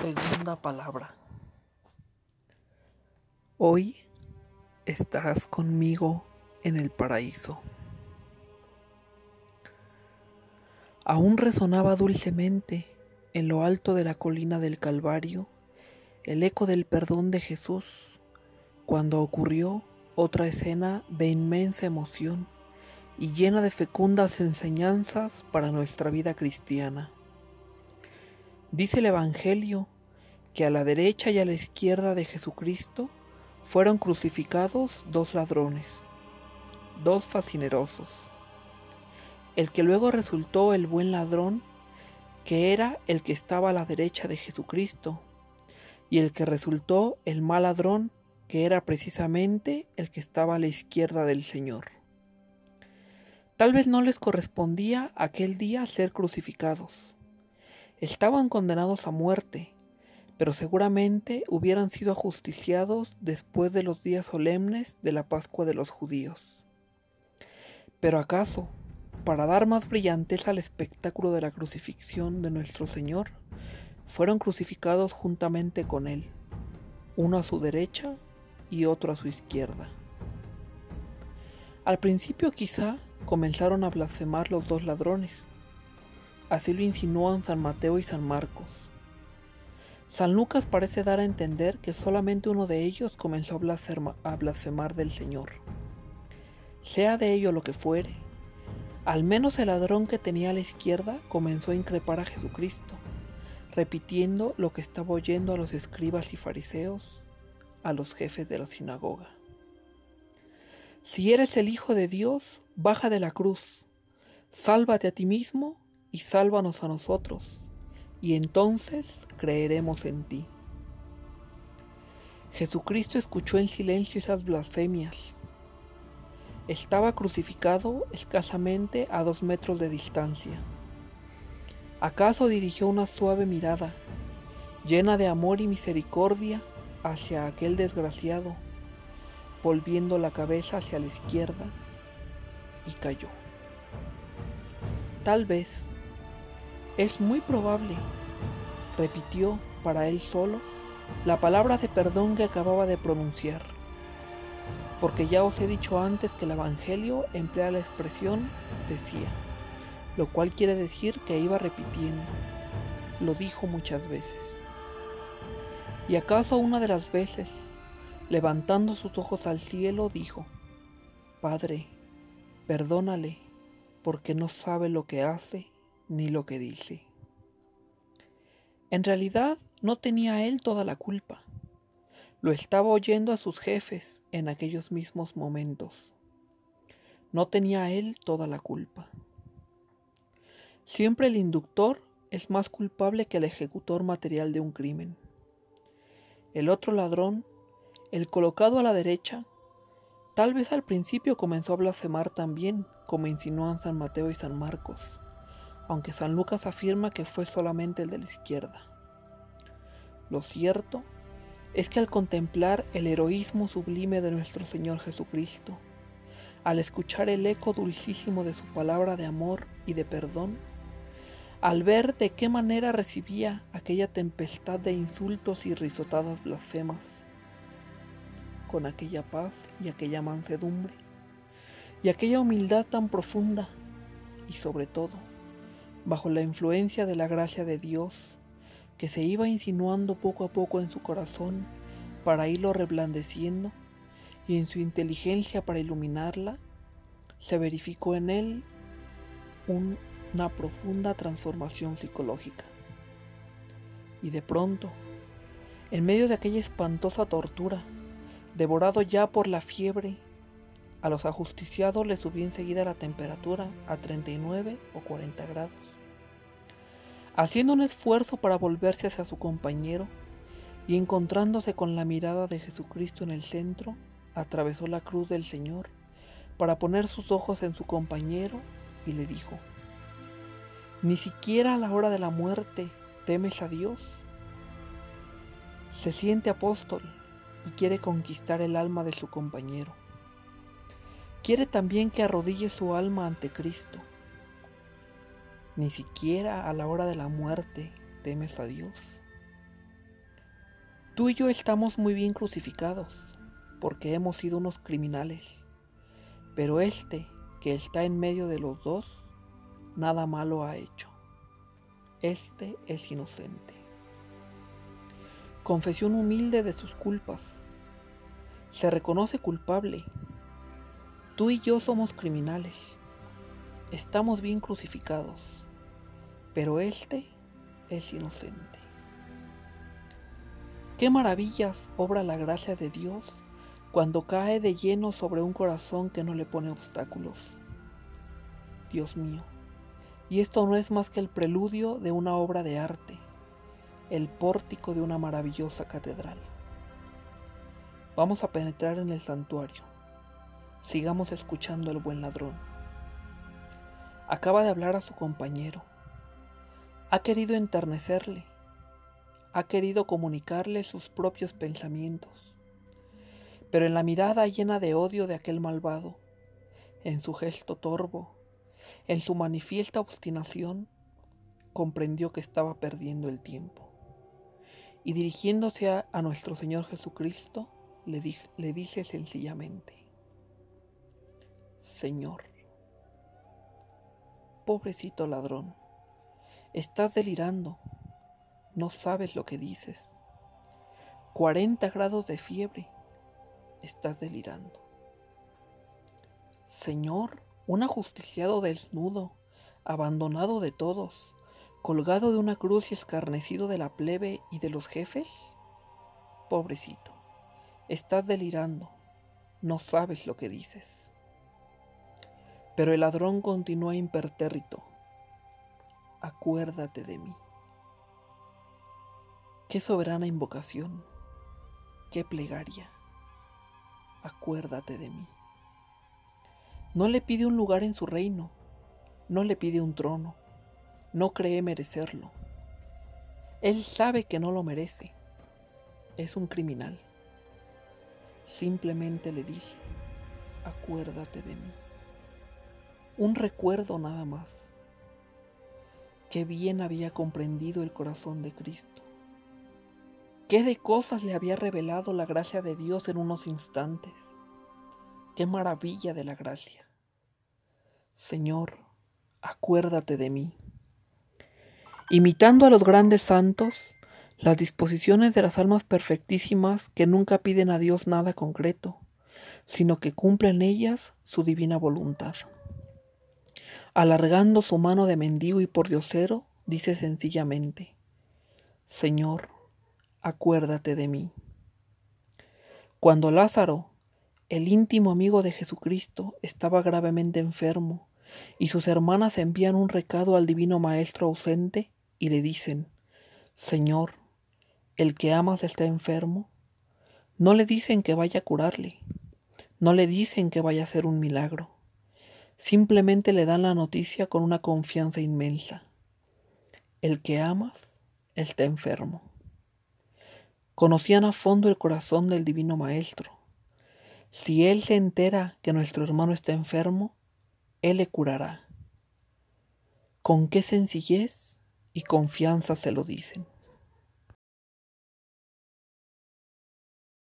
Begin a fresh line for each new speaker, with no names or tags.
Segunda palabra. Hoy estarás conmigo en el paraíso. Aún resonaba dulcemente en lo alto de la colina del Calvario el eco del perdón de Jesús cuando ocurrió otra escena de inmensa emoción y llena de fecundas enseñanzas para nuestra vida cristiana. Dice el Evangelio que a la derecha y a la izquierda de Jesucristo fueron crucificados dos ladrones, dos fascinerosos. El que luego resultó el buen ladrón, que era el que estaba a la derecha de Jesucristo, y el que resultó el mal ladrón, que era precisamente el que estaba a la izquierda del Señor. Tal vez no les correspondía aquel día ser crucificados Estaban condenados a muerte, pero seguramente hubieran sido ajusticiados después de los días solemnes de la Pascua de los judíos. Pero acaso, para dar más brillanteza al espectáculo de la crucifixión de nuestro Señor, fueron crucificados juntamente con Él, uno a su derecha y otro a su izquierda. Al principio quizá comenzaron a blasfemar los dos ladrones, Así lo insinúan San Mateo y San Marcos. San Lucas parece dar a entender que solamente uno de ellos comenzó a, blasfemar del Señor. Sea de ello lo que fuere, al menos el ladrón que tenía a la izquierda comenzó a increpar a Jesucristo, repitiendo lo que estaba oyendo a los escribas y fariseos, a los jefes de la sinagoga. Si eres el Hijo de Dios, baja de la cruz, sálvate a ti mismo y sálvanos a nosotros, y entonces creeremos en ti. Jesucristo escuchó en silencio esas blasfemias. Estaba crucificado escasamente a dos metros de distancia. ¿Acaso dirigió una suave mirada, llena de amor y misericordia, hacia aquel desgraciado, volviendo la cabeza hacia la izquierda, y cayó? Tal vez es muy probable, repitió para él solo la palabra de perdón que acababa de pronunciar, porque ya os he dicho antes que el Evangelio emplea la expresión decía, lo cual quiere decir que iba repitiendo, lo dijo muchas veces. Y acaso una de las veces, levantando sus ojos al cielo, dijo, Padre, perdónale, porque no sabe lo que hace ni lo que dice. En realidad no tenía él toda la culpa. Lo estaba oyendo a sus jefes en aquellos mismos momentos. No tenía él toda la culpa. Siempre el inductor es más culpable que el ejecutor material de un crimen. El otro ladrón, el colocado a la derecha, tal vez al principio comenzó a blasfemar también, como insinúan San Mateo y San Marcos aunque San Lucas afirma que fue solamente el de la izquierda. Lo cierto es que al contemplar el heroísmo sublime de nuestro Señor Jesucristo, al escuchar el eco dulcísimo de su palabra de amor y de perdón, al ver de qué manera recibía aquella tempestad de insultos y risotadas blasfemas, con aquella paz y aquella mansedumbre, y aquella humildad tan profunda, y sobre todo, bajo la influencia de la gracia de Dios, que se iba insinuando poco a poco en su corazón para irlo reblandeciendo, y en su inteligencia para iluminarla, se verificó en él una profunda transformación psicológica. Y de pronto, en medio de aquella espantosa tortura, devorado ya por la fiebre, a los ajusticiados les subió enseguida la temperatura a 39 o 40 grados. Haciendo un esfuerzo para volverse hacia su compañero y encontrándose con la mirada de Jesucristo en el centro, atravesó la cruz del Señor para poner sus ojos en su compañero y le dijo, ni siquiera a la hora de la muerte temes a Dios. Se siente apóstol y quiere conquistar el alma de su compañero. Quiere también que arrodille su alma ante Cristo. Ni siquiera a la hora de la muerte temes a Dios. Tú y yo estamos muy bien crucificados, porque hemos sido unos criminales, pero este que está en medio de los dos, nada malo ha hecho. Este es inocente. Confesión humilde de sus culpas. Se reconoce culpable. Tú y yo somos criminales. Estamos bien crucificados, pero este es inocente. Qué maravillas obra la gracia de Dios cuando cae de lleno sobre un corazón que no le pone obstáculos. Dios mío, y esto no es más que el preludio de una obra de arte, el pórtico de una maravillosa catedral. Vamos a penetrar en el santuario. Sigamos escuchando al buen ladrón. Acaba de hablar a su compañero. Ha querido enternecerle ha querido comunicarle sus propios pensamientos. Pero en la mirada llena de odio de aquel malvado, en su gesto torvo, en su manifiesta obstinación, comprendió que estaba perdiendo el tiempo. Y dirigiéndose a, nuestro Señor Jesucristo, le, le dice sencillamente, Señor, pobrecito ladrón, estás delirando no sabes lo que dices. 40 grados de fiebre. Estás delirando. Señor, un ajusticiado desnudo, abandonado de todos, colgado de una cruz y escarnecido de la plebe y de los jefes. Pobrecito, estás delirando. No sabes lo que dices. Pero el ladrón continúa impertérrito. Acuérdate de mí. Qué soberana invocación, qué plegaria. Acuérdate de mí. No le pide un lugar en su reino, no le pide un trono, no cree merecerlo. Él sabe que no lo merece, es un criminal. Simplemente le dice, acuérdate de mí. Un recuerdo nada más. Qué bien había comprendido el corazón de Cristo ¿Qué de cosas le había revelado la gracia de Dios en unos instantes? ¡Qué maravilla de la gracia! Señor, acuérdate de mí. Imitando a los grandes santos, las disposiciones de las almas perfectísimas que nunca piden a Dios nada concreto, sino que cumplen ellas su divina voluntad. Alargando su mano de mendigo y por diosero, dice sencillamente, Señor, acuérdate de mí. Cuando Lázaro, el íntimo amigo de Jesucristo, estaba gravemente enfermo, y sus hermanas envían un recado al divino Maestro ausente y le dicen, Señor, el que amas está enfermo, no le dicen que vaya a curarle, no le dicen que vaya a hacer un milagro, simplemente le dan la noticia con una confianza inmensa. El que amas está enfermo. Conocían a fondo el corazón del Divino Maestro. Si Él se entera que nuestro hermano está enfermo, Él le curará. Con qué sencillez y confianza se lo dicen.